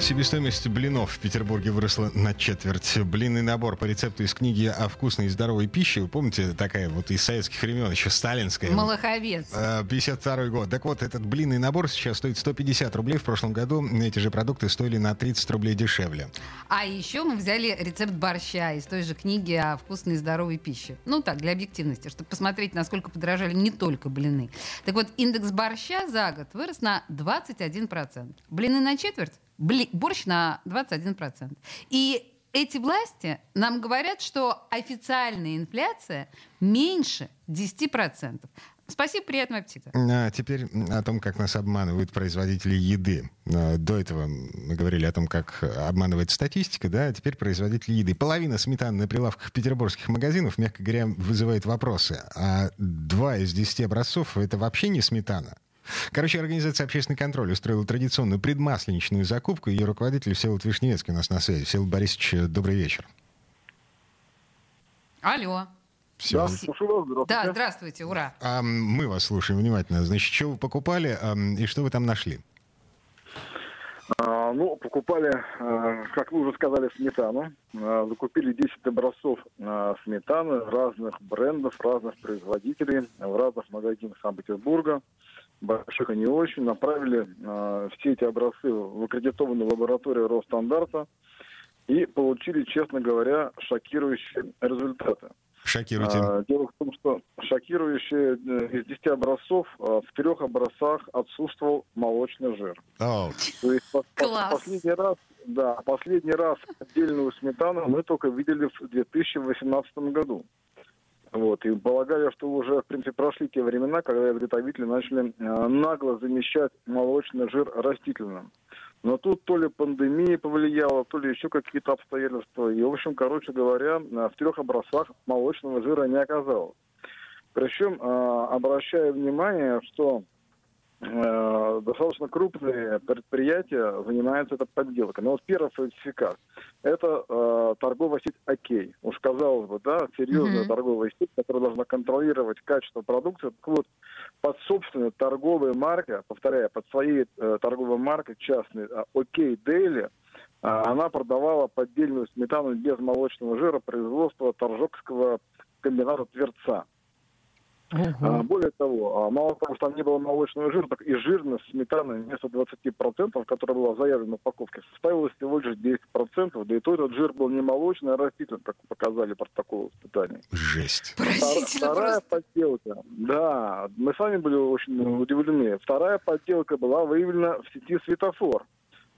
Себестоимость блинов в Петербурге выросла на четверть. Блинный набор по рецепту из книги о вкусной и здоровой пище. Вы помните, такая вот из советских времен, еще сталинская. Малаховец. А, 52 год. Так вот, этот блинный набор сейчас стоит 150 рублей. В прошлом году эти же продукты стоили на 30 рублей дешевле. А еще мы взяли рецепт борща из той же книги о вкусной и здоровой пище. Ну так, для объективности, чтобы посмотреть, насколько подорожали не только блины. Так вот, индекс борща за год вырос на 21%. Блины на четверть, борщ на 21%. И эти власти нам говорят, что официальная инфляция меньше 10%. Спасибо, приятного аппетита. А теперь о том, как нас обманывают производители еды. А, До этого мы говорили о том, как обманывает статистика, да, а теперь производители еды. Половина сметаны на прилавках петербургских магазинов, мягко говоря, вызывает вопросы. А два из десяти образцов — это вообще не сметана. Короче, организация «Общественный контроль» устроила традиционную предмасленичную закупку. Ее руководитель Всеволод Вишневецкий у нас на связи. Всеволод Борисович, добрый вечер. Алло. Всеволод. Да, слушаю вас, здравствуйте. Да, здравствуйте, ура. А мы вас слушаем внимательно. Значит, что вы покупали ам, и что вы там нашли? А, ну, покупали, а, как вы уже сказали, сметану. А, закупили 10 образцов а, сметаны разных брендов, разных производителей в разных магазинах Санкт-Петербурга. Больших и не очень. Направили а, все эти образцы в аккредитованную лабораторию Росстандарта и получили, честно говоря, шокирующие результаты. Шокируйте. А, Дело в том, что шокирующие э, из 10 образцов а, в трех образцах отсутствовал молочный жир. О, То есть по- по- Класс. последний раз, да, последний раз отдельную сметану мы только видели в 2018 году. Вот, и полагаю, что уже, в принципе, прошли те времена, когда изготовители начали э, нагло замещать молочный жир растительным. Но тут то ли пандемия повлияла, то ли еще какие-то обстоятельства. И, в общем, короче говоря, э, в трех образцах молочного жира не оказалось. Причем, э, обращаю внимание, что э, достаточно крупные предприятия занимаются этой подделкой. Но вот первый фальсификат – это э, торговая сеть «Окей». Уж казалось бы, да, серьезная Мгм. торговая сеть, которая должна контролировать качество продукции. Так вот, под собственной торговой маркой, повторяю, под своей э, торговой маркой частной э, «Окей Дейли», а, она продавала поддельную сметану без молочного жира производства Торжокского комбината Тверца. А, Более того, а, мало того, что там не было молочного жира, так и жирность сметаны вместо 20%, которая была заявлена в упаковке, составила всего лишь 10%, да и то этот жир был не молочный, а растительный, как показали протоколы испытаний. жесть. Поразительно Вторая просто. подделка, да, мы сами были очень удивлены. Вторая подделка была выявлена в сети «Светофор».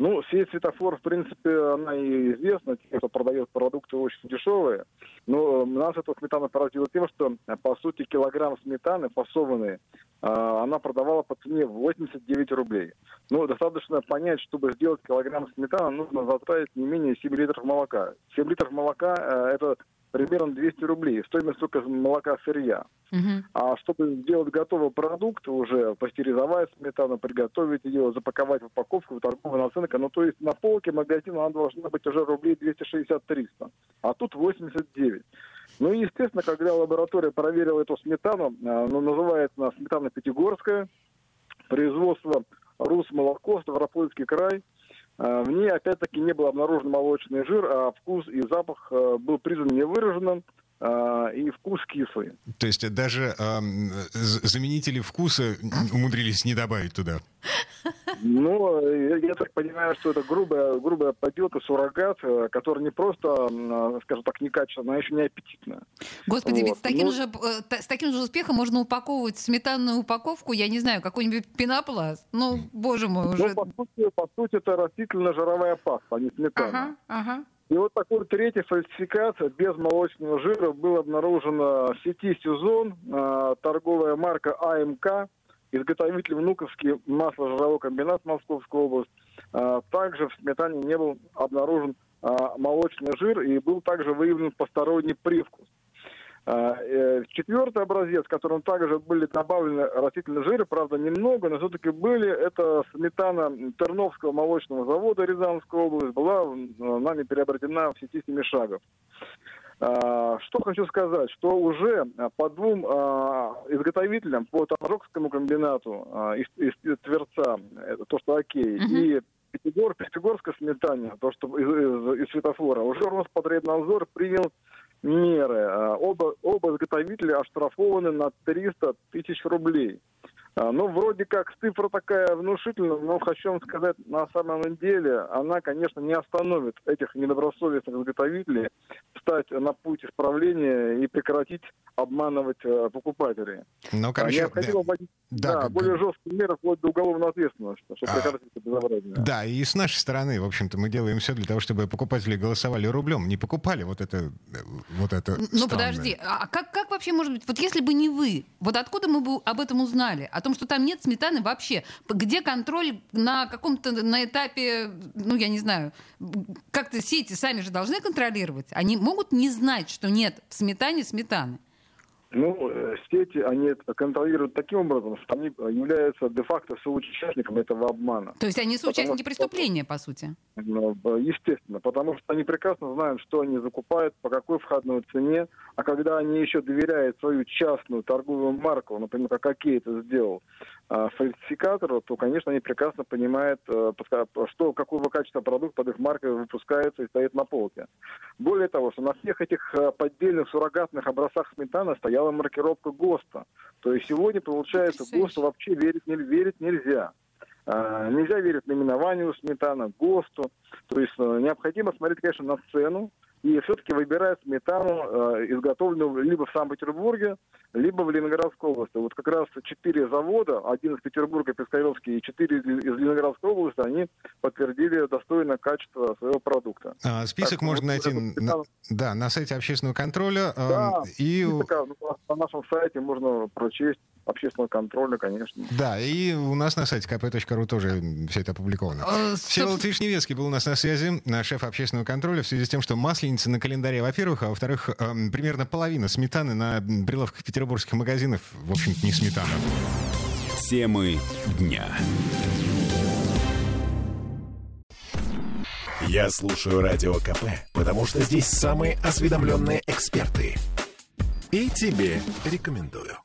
Ну, сеть «Светофор», в принципе, она и известна, те, кто продает продукты очень дешевые. Но нас эта сметана поразила тем, что, по сути, килограмм сметаны фасованной, а, она продавала по цене 89 рублей. Ну, достаточно понять, чтобы сделать килограмм сметаны, нужно затратить не менее 7 литров молока. 7 литров молока э, – это примерно 200 рублей. Стоимость только молока сырья. Мгм. А чтобы сделать готовый продукт, уже пастеризовать сметану, приготовить ее, запаковать в упаковку, в торговую наценку, ну то есть на полке магазина она должна быть уже рублей 260-300, а тут 89. Ну и, естественно, когда лаборатория проверила эту сметану, а, ну, называется она сметана Пятигорская, производство Русмолоко, Ставропольский край, в ней, опять-таки, не был обнаружен молочный жир, а вкус и запах а, был признан невыраженным, и вкус кислый. То есть даже з- заменители вкуса умудрились не добавить туда. Ну, я, я так понимаю, что это грубая, грубая подделка, суррогат, э, который не просто, э, скажем так, некачественная, а еще не аппетитная. Господи, ведь Вот, с таким, ну- же, э, с таким же успехом можно упаковывать сметанную упаковку, я не знаю, какой-нибудь пенопласт. Ну, боже мой, уже... Ну, по сути, по сути, это растительно-жировая паста, а не сметана. Ага, ага. И вот такой третий фальсификат без молочного жира был обнаружен э, в сети «Сезон», э, торговая марка АМК, изготовитель Внуковский масло-жировой комбинат Московская область. Э, Также в сметане не был обнаружен э, молочный жир и был также выявлен посторонний привкус. А, э, четвертый образец, в котором также были добавлены растительные жиры, правда, немного, но все-таки были, это сметана Терновского молочного завода Рязанской области, была нами приобретена в сети Семишагов. А, что хочу сказать, что уже по двум а, изготовителям, по Торжокскому комбинату из, из Тверца, это то, что окей, uh-huh. и Пятигор, Пятигорская сметане, то, что из, из, из светофора, уже Роспотребнадзор принял меры. А, оба, оба изготовителя оштрафованы на 300 тысяч рублей. А, ну, вроде как цифра такая внушительная, но хочу вам сказать, на самом деле она, конечно, не остановит этих недобросовестных изготовителей встать на путь исправления и прекратить обманывать э, покупателей. Ну, короче, Необходимо да, да, да, более жесткие меры вплоть до уголовной ответственности, чтобы а, прекратить это безобразие. Да, и с нашей стороны, в общем-то, мы делаем все для того, чтобы покупатели голосовали рублем, не покупали вот это вот это Ну, странное. подожди, а как, как вообще может быть, вот если бы не вы, вот откуда мы бы об этом узнали? О том, что там нет сметаны вообще? Где контроль на каком-то, на этапе, ну, я не знаю, как-то сети сами же должны контролировать? Они могут не знать, что нет в сметане сметаны? Ну, э, сети, они контролируют таким образом, что они являются де-факто соучастниками этого обмана. То есть они соучастники потому, преступления, по сути? Ну, естественно, потому что они прекрасно знают, что они закупают, по какой входной цене, а когда они еще доверяют свою частную торговую марку, например, как Окей это сделал, а, фальсификатору, то, конечно, они прекрасно понимают, э, что, какого качества продукт под их маркой выпускается и стоит на полке. Более того, что на всех этих э, поддельных суррогатных образцах сметаны стояла маркировка ГОСТа. То есть сегодня, получается, ГОСТу вообще верить, не, верить нельзя. А, нельзя верить наименованию сметана, ГОСТу. То есть э, необходимо смотреть, конечно, на цену, и все-таки выбирают сметану, э, изготовленную либо в Санкт-Петербурге, либо в Ленинградской области. Вот как раз четыре завода, один из Петербурга, Пискаревский, и четыре из Ленинградской области, они подтвердили достойное качество своего продукта. А, список так, можно вот, найти на, да, на сайте общественного контроля. Э, да, и... список, ну, на нашем сайте можно прочесть общественного контроля, конечно. Да, и у нас на сайте kp.ru тоже все это опубликовано. А, Всеволод Вишневецкий был у нас на связи, шеф общественного контроля, в связи с тем, что масленица на календаре, во-первых, а во-вторых, эм, примерно половина сметаны на прилавках петербургских магазинов, в общем-то, не сметана. Темы дня. Я слушаю Радио КП, потому что здесь самые осведомленные эксперты. И тебе рекомендую.